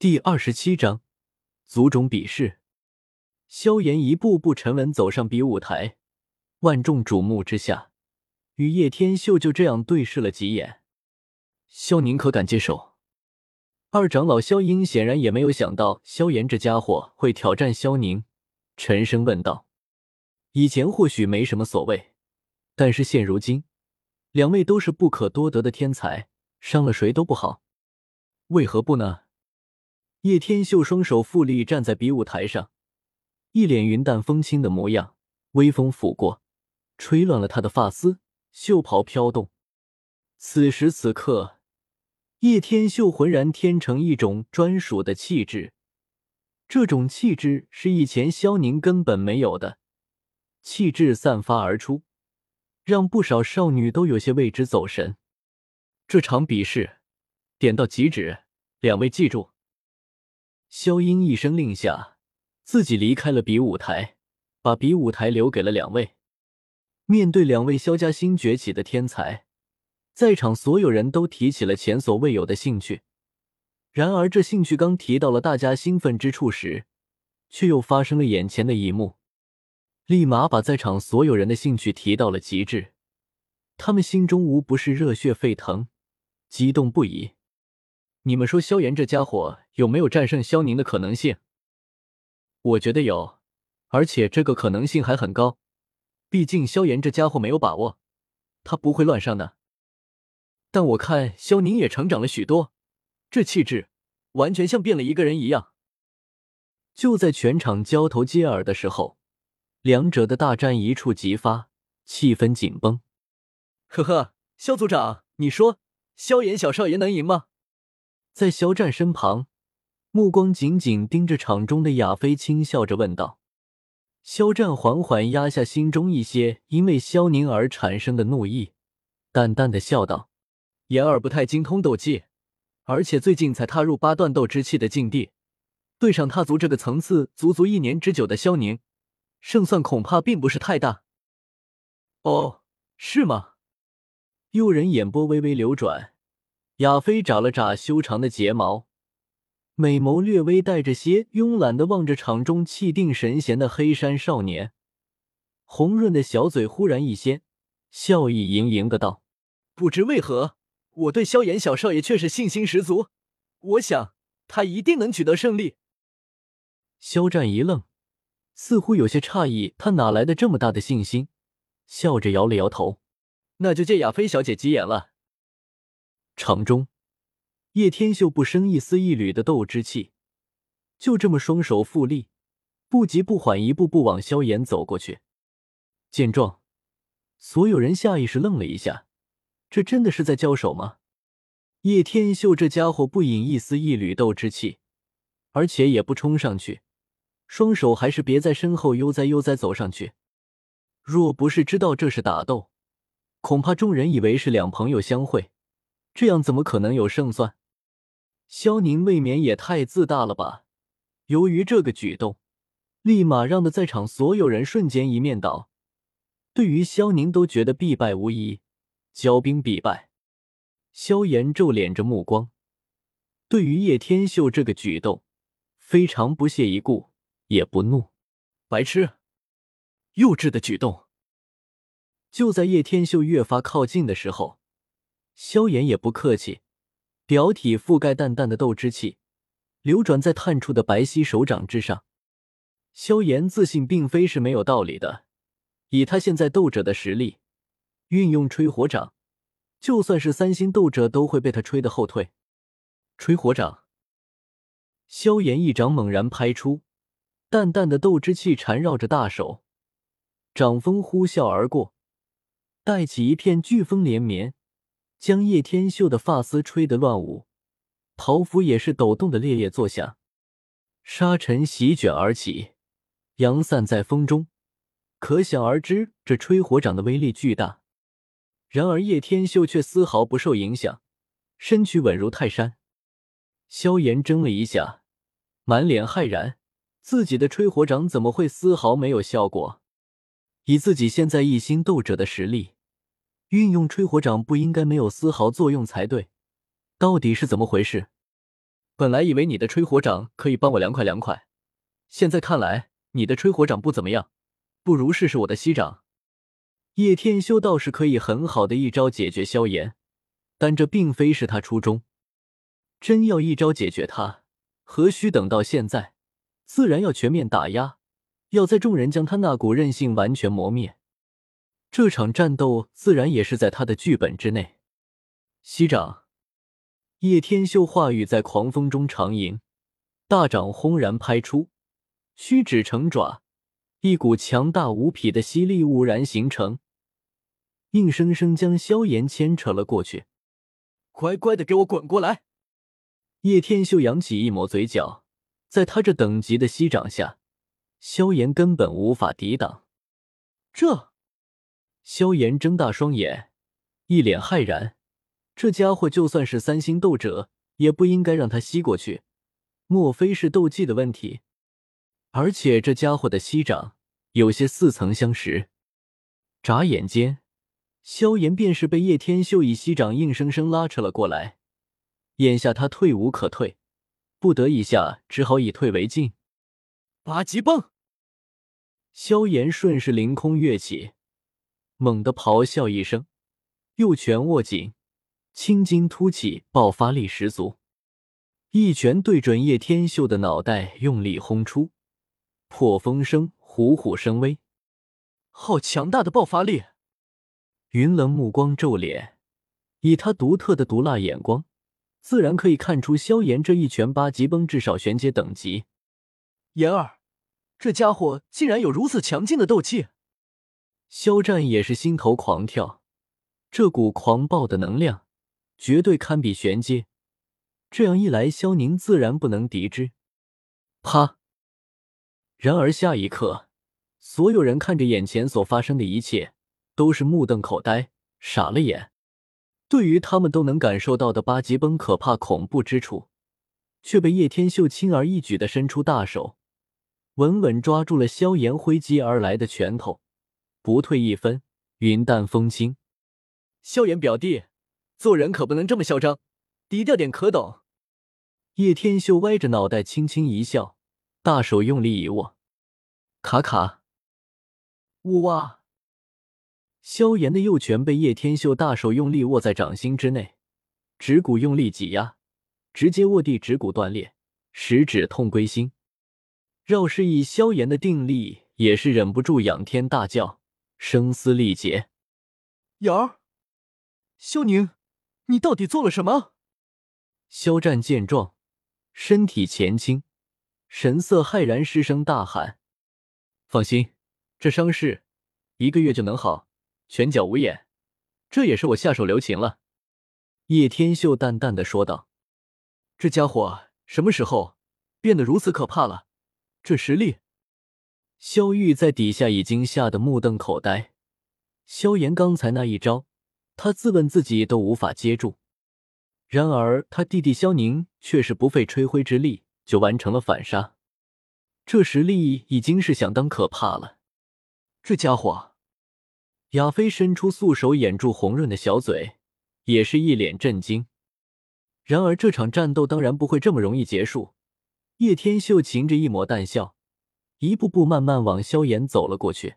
第二十七章，族种比试。萧炎一步步沉稳走上比武台，万众瞩目之下，与叶天秀就这样对视了几眼。萧宁可敢接手？二长老萧英显然也没有想到萧炎这家伙会挑战萧宁，沉声问道：“以前或许没什么所谓，但是现如今，两位都是不可多得的天才，伤了谁都不好，为何不呢？”叶天秀双手负立站在比武台上，一脸云淡风轻的模样。微风拂过，吹乱了他的发丝，袖袍飘动。此时此刻，叶天秀浑然天成一种专属的气质，这种气质是以前萧宁根本没有的，气质散发而出，让不少少女都有些为之走神。这场比试点到即止，两位记住。萧英一声令下，自己离开了比武台，把比武台留给了两位。面对两位萧家新崛起的天才，在场所有人都提起了前所未有的兴趣。然而，这兴趣刚提到了大家兴奋之处时，却又发生了眼前的一幕，立马把在场所有人的兴趣提到了极致。他们心中无不是热血沸腾，激动不已。你们说萧炎这家伙有没有战胜萧宁的可能性？我觉得有，而且这个可能性还很高。毕竟萧炎这家伙没有把握，他不会乱上的。但我看萧宁也成长了许多，这气质完全像变了一个人一样。就在全场交头接耳的时候，两者的大战一触即发，气氛紧绷。呵呵，萧组长，你说萧炎小少爷能赢吗？在肖战身旁，目光紧紧盯着场中的亚飞，轻笑着问道：“肖战缓缓压下心中一些因为萧宁而产生的怒意，淡淡的笑道：‘言儿不太精通斗技，而且最近才踏入八段斗之气的境地，对上踏足这个层次足足一年之久的萧宁，胜算恐怕并不是太大。’哦，是吗？”诱人眼波微微流转。亚飞眨了眨修长的睫毛，美眸略微带着些慵懒的望着场中气定神闲的黑山少年，红润的小嘴忽然一掀，笑意盈盈的道：“不知为何，我对萧炎小少爷却是信心十足，我想他一定能取得胜利。”肖战一愣，似乎有些诧异，他哪来的这么大的信心？笑着摇了摇头：“那就借亚飞小姐吉言了。”场中，叶天秀不生一丝一缕的斗之气，就这么双手负立，不急不缓，一步步往萧炎走过去。见状，所有人下意识愣了一下，这真的是在交手吗？叶天秀这家伙不引一丝一缕斗之气，而且也不冲上去，双手还是别在身后悠哉悠哉走上去。若不是知道这是打斗，恐怕众人以为是两朋友相会。这样怎么可能有胜算？萧宁未免也太自大了吧！由于这个举动，立马让的在场所有人瞬间一面倒，对于萧宁都觉得必败无疑，骄兵必败。萧炎皱敛着目光，对于叶天秀这个举动非常不屑一顾，也不怒。白痴，幼稚的举动。就在叶天秀越发靠近的时候。萧炎也不客气，表体覆盖淡淡的斗之气，流转在探出的白皙手掌之上。萧炎自信并非是没有道理的，以他现在斗者的实力，运用吹火掌，就算是三星斗者都会被他吹得后退。吹火掌，萧炎一掌猛然拍出，淡淡的斗之气缠绕着大手，掌风呼啸而过，带起一片飓风连绵。将叶天秀的发丝吹得乱舞，袍服也是抖动的烈烈作响，沙尘席卷而起，扬散在风中，可想而知这吹火掌的威力巨大。然而叶天秀却丝毫不受影响，身躯稳如泰山。萧炎怔了一下，满脸骇然，自己的吹火掌怎么会丝毫没有效果？以自己现在一星斗者的实力。运用吹火掌不应该没有丝毫作用才对，到底是怎么回事？本来以为你的吹火掌可以帮我凉快凉快，现在看来你的吹火掌不怎么样，不如试试我的息掌。叶天修倒是可以很好的一招解决萧炎，但这并非是他初衷。真要一招解决他，何须等到现在？自然要全面打压，要在众人将他那股韧性完全磨灭。这场战斗自然也是在他的剧本之内。息掌。叶天秀话语在狂风中长吟，大掌轰然拍出，虚指成爪，一股强大无匹的吸力兀然形成，硬生生将萧炎牵扯了过去。乖乖的给我滚过来！叶天秀扬起一抹嘴角，在他这等级的吸掌下，萧炎根本无法抵挡。这，萧炎睁大双眼，一脸骇然。这家伙就算是三星斗者，也不应该让他吸过去。莫非是斗技的问题？而且这家伙的吸掌有些似曾相识。眨眼间，萧炎便是被叶天秀以吸掌硬生生拉扯了过来。眼下他退无可退，不得已下只好以退为进。八极崩！萧炎顺势凌空跃起，猛地咆哮一声，右拳握紧。青筋突起，爆发力十足，一拳对准叶天秀的脑袋，用力轰出，破风声虎虎生威，好强大的爆发力！云冷目光皱脸，以他独特的毒辣眼光，自然可以看出萧炎这一拳八级崩，至少玄阶等级。言儿，这家伙竟然有如此强劲的斗气！肖战也是心头狂跳，这股狂暴的能量。绝对堪比玄阶，这样一来，萧宁自然不能敌之。啪！然而下一刻，所有人看着眼前所发生的一切，都是目瞪口呆，傻了眼。对于他们都能感受到的八级崩可怕恐怖之处，却被叶天秀轻而易举的伸出大手，稳稳抓住了萧炎挥击而来的拳头，不退一分，云淡风轻。萧炎表弟。做人可不能这么嚣张，低调点可懂？叶天秀歪着脑袋，轻轻一笑，大手用力一握，卡卡，呜哇！萧炎的右拳被叶天秀大手用力握在掌心之内，指骨用力挤压，直接握地，指骨断裂，食指痛归心。饶是以萧炎的定力，也是忍不住仰天大叫，声嘶力竭。瑶儿，萧宁。你到底做了什么？肖战见状，身体前倾，神色骇然，失声大喊：“放心，这伤势一个月就能好，拳脚无眼，这也是我下手留情了。”叶天秀淡淡的说道：“这家伙什么时候变得如此可怕了？这实力！”萧玉在底下已经吓得目瞪口呆。萧炎刚才那一招。他自问自己都无法接住，然而他弟弟萧宁却是不费吹灰之力就完成了反杀，这实力已经是相当可怕了。这家伙，亚飞伸出素手掩住红润的小嘴，也是一脸震惊。然而这场战斗当然不会这么容易结束。叶天秀噙着一抹淡笑，一步步慢慢往萧炎走了过去。